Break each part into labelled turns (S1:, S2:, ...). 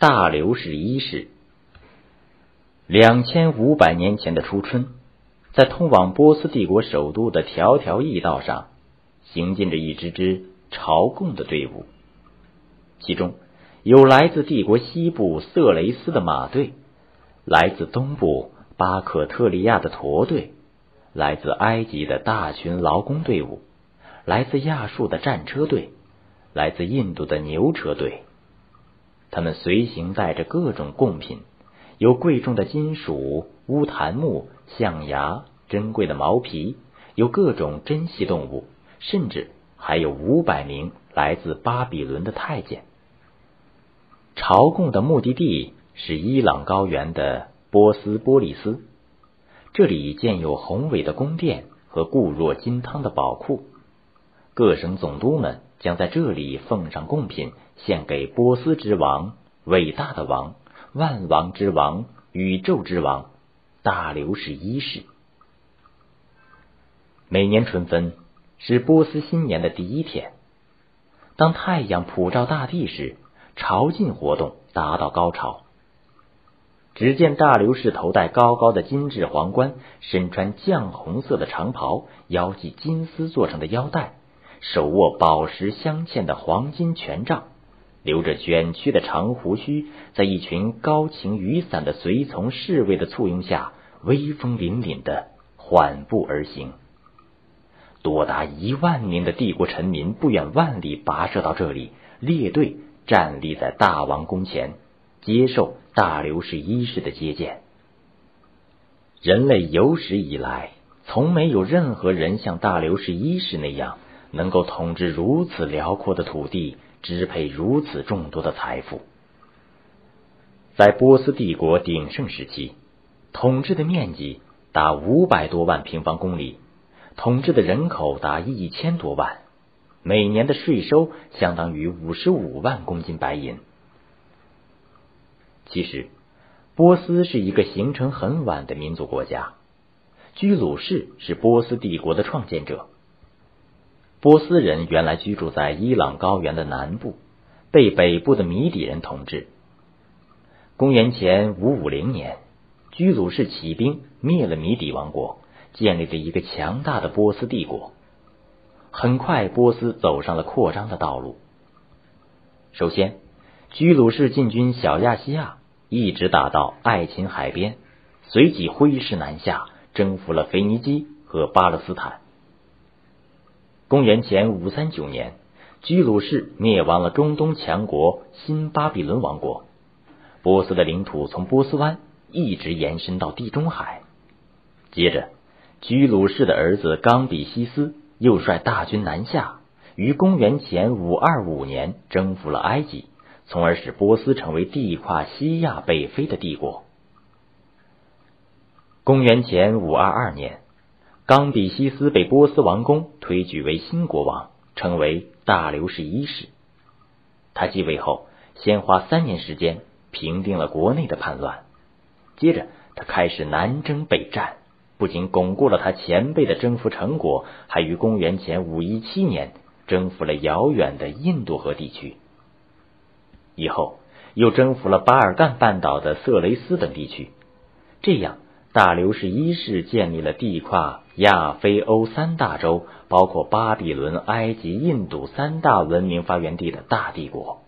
S1: 大流士一世。两千五百年前的初春，在通往波斯帝国首都的条条驿道上，行进着一支支朝贡的队伍，其中有来自帝国西部色雷斯的马队，来自东部巴克特利亚的驼队，来自埃及的大群劳工队伍，来自亚述的战车队，来自印度的牛车队。他们随行带着各种贡品。有贵重的金属、乌檀木、象牙、珍贵的毛皮，有各种珍稀动物，甚至还有五百名来自巴比伦的太监。朝贡的目的地是伊朗高原的波斯波利斯，这里建有宏伟的宫殿和固若金汤的宝库。各省总督们将在这里奉上贡品，献给波斯之王，伟大的王。万王之王，宇宙之王，大流士一世。每年春分是波斯新年的第一天。当太阳普照大地时，朝觐活动达到高潮。只见大流士头戴高高的金质皇冠，身穿绛红色的长袍，腰系金丝做成的腰带，手握宝石镶嵌的黄金权杖。留着卷曲的长胡须，在一群高擎雨伞的随从侍卫的簇拥下，威风凛凛的缓步而行。多达一万名的帝国臣民不远万里跋涉到这里，列队站立在大王宫前，接受大流士一世的接见。人类有史以来，从没有任何人像大流士一世那样，能够统治如此辽阔的土地。支配如此众多的财富，在波斯帝国鼎盛时期，统治的面积达五百多万平方公里，统治的人口达一千多万，每年的税收相当于五十五万公斤白银。其实，波斯是一个形成很晚的民族国家，居鲁士是波斯帝国的创建者。波斯人原来居住在伊朗高原的南部，被北部的米底人统治。公元前五五零年，居鲁士起兵灭了米底王国，建立了一个强大的波斯帝国。很快，波斯走上了扩张的道路。首先，居鲁士进军小亚细亚，一直打到爱琴海边，随即挥师南下，征服了腓尼基和巴勒斯坦。公元前五三九年，居鲁士灭亡了中东强国新巴比伦王国。波斯的领土从波斯湾一直延伸到地中海。接着，居鲁士的儿子冈比西斯又率大军南下，于公元前五二五年征服了埃及，从而使波斯成为地跨西亚北非的帝国。公元前五二二年。冈比西斯被波斯王宫推举为新国王，称为大流士一世。他继位后，先花三年时间平定了国内的叛乱，接着他开始南征北战，不仅巩固了他前辈的征服成果，还于公元前五一七年征服了遥远的印度河地区。以后又征服了巴尔干半岛的色雷斯等地区，这样。大流士一世建立了地跨亚非欧三大洲，包括巴比伦、埃及、印度三大文明发源地的大帝国。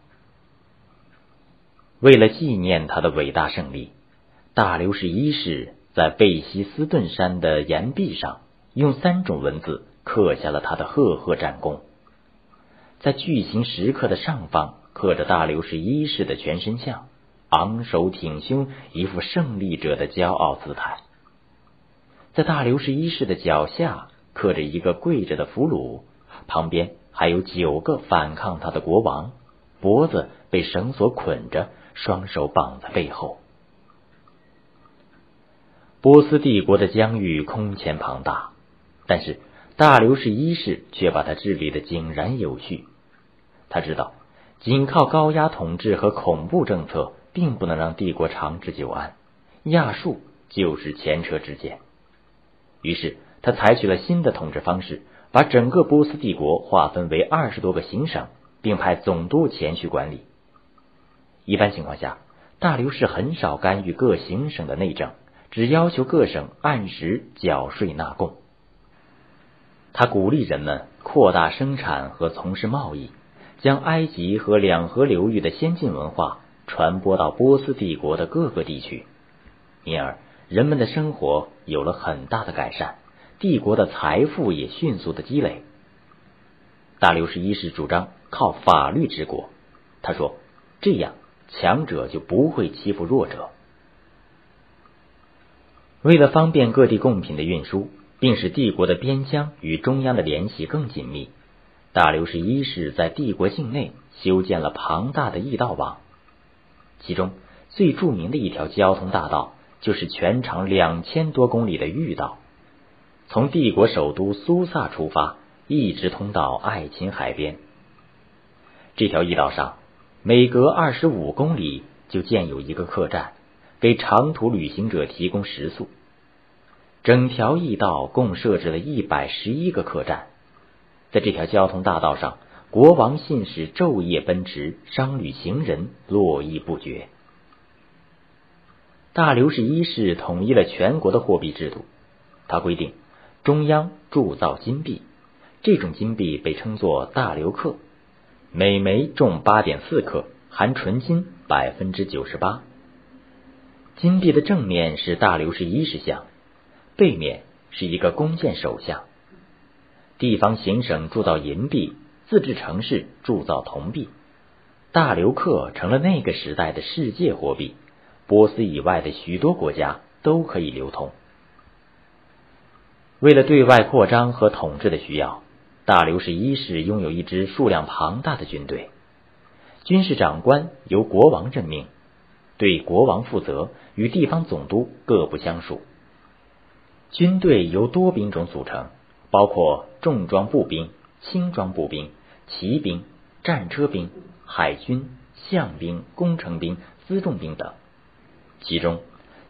S1: 为了纪念他的伟大胜利，大流士一世在贝希斯顿山的岩壁上用三种文字刻下了他的赫赫战功。在巨型石刻的上方刻着大流士一世的全身像。昂首挺胸，一副胜利者的骄傲姿态。在大流士一世的脚下刻着一个跪着的俘虏，旁边还有九个反抗他的国王，脖子被绳索捆着，双手绑在背后。波斯帝国的疆域空前庞大，但是大流士一世却把他治理的井然有序。他知道，仅靠高压统治和恐怖政策。并不能让帝国长治久安，亚述就是前车之鉴。于是他采取了新的统治方式，把整个波斯帝国划分为二十多个行省，并派总督前去管理。一般情况下，大流士很少干预各行省的内政，只要求各省按时缴税纳贡。他鼓励人们扩大生产和从事贸易，将埃及和两河流域的先进文化传播到波斯帝国的各个地区，因而人们的生活有了很大的改善，帝国的财富也迅速的积累。大流士一世主张靠法律治国，他说：“这样强者就不会欺负弱者。”为了方便各地贡品的运输。并使帝国的边疆与中央的联系更紧密。大流士一世在帝国境内修建了庞大的驿道网，其中最著名的一条交通大道就是全长两千多公里的御道，从帝国首都苏萨出发，一直通到爱琴海边。这条驿道上，每隔二十五公里就建有一个客栈，给长途旅行者提供食宿。整条驿道共设置了一百十一个客栈，在这条交通大道上，国王信使昼夜奔驰，商旅行人络绎不绝。大流士一世统一了全国的货币制度，他规定中央铸造金币，这种金币被称作大流克，每枚重八点四克，含纯金百分之九十八。金币的正面是大流士一世像。背面是一个弓箭手像。地方行省铸造银币，自治城市铸造铜币。大流克成了那个时代的世界货币，波斯以外的许多国家都可以流通。为了对外扩张和统治的需要，大流士一世拥有一支数量庞大的军队，军事长官由国王任命，对国王负责，与地方总督各不相属。军队由多兵种组成，包括重装步兵、轻装步兵、骑兵、战车兵、海军、象兵、工程兵、辎重兵等。其中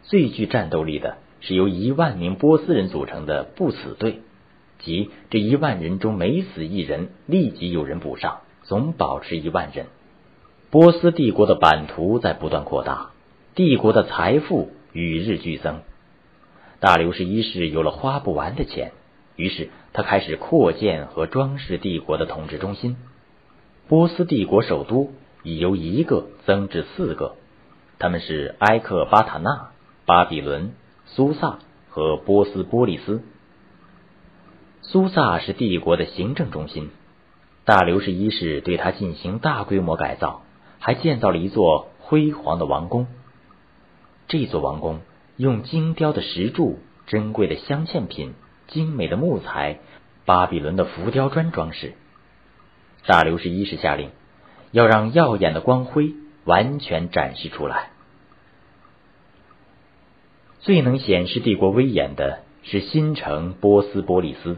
S1: 最具战斗力的是由一万名波斯人组成的不死队，即这一万人中每死一人，立即有人补上，总保持一万人。波斯帝国的版图在不断扩大，帝国的财富与日俱增。大流士一世有了花不完的钱，于是他开始扩建和装饰帝国的统治中心。波斯帝国首都已由一个增至四个，他们是埃克巴塔纳、巴比伦、苏萨和波斯波利斯。苏萨是帝国的行政中心，大流士一世对它进行大规模改造，还建造了一座辉煌的王宫。这座王宫。用精雕的石柱、珍贵的镶嵌品、精美的木材、巴比伦的浮雕砖装饰。大流士一世下令，要让耀眼的光辉完全展示出来。最能显示帝国威严的是新城波斯波利斯，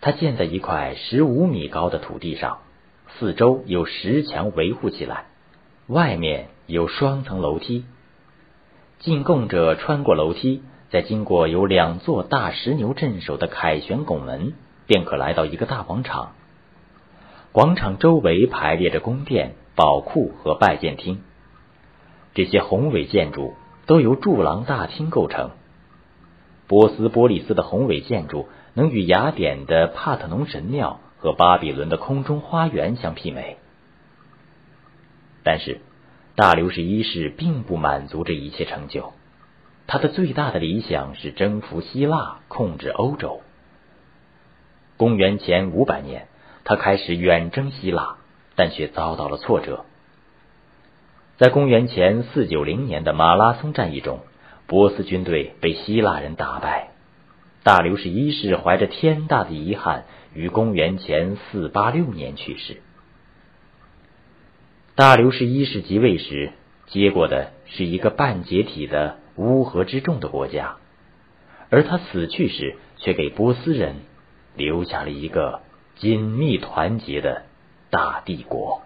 S1: 它建在一块十五米高的土地上，四周有石墙维护起来，外面有双层楼梯。进贡者穿过楼梯，在经过有两座大石牛镇守的凯旋拱门，便可来到一个大广场。广场周围排列着宫殿、宝库和拜见厅，这些宏伟建筑都由柱廊大厅构成。波斯波利斯的宏伟建筑能与雅典的帕特农神庙和巴比伦的空中花园相媲美，但是。大流士一世并不满足这一切成就，他的最大的理想是征服希腊，控制欧洲。公元前五百年，他开始远征希腊，但却遭到了挫折。在公元前四九零年的马拉松战役中，波斯军队被希腊人打败。大流士一世怀着天大的遗憾，于公元前四八六年去世。大流士一世即位时，接过的是一个半解体的乌合之众的国家，而他死去时，却给波斯人留下了一个紧密团结的大帝国。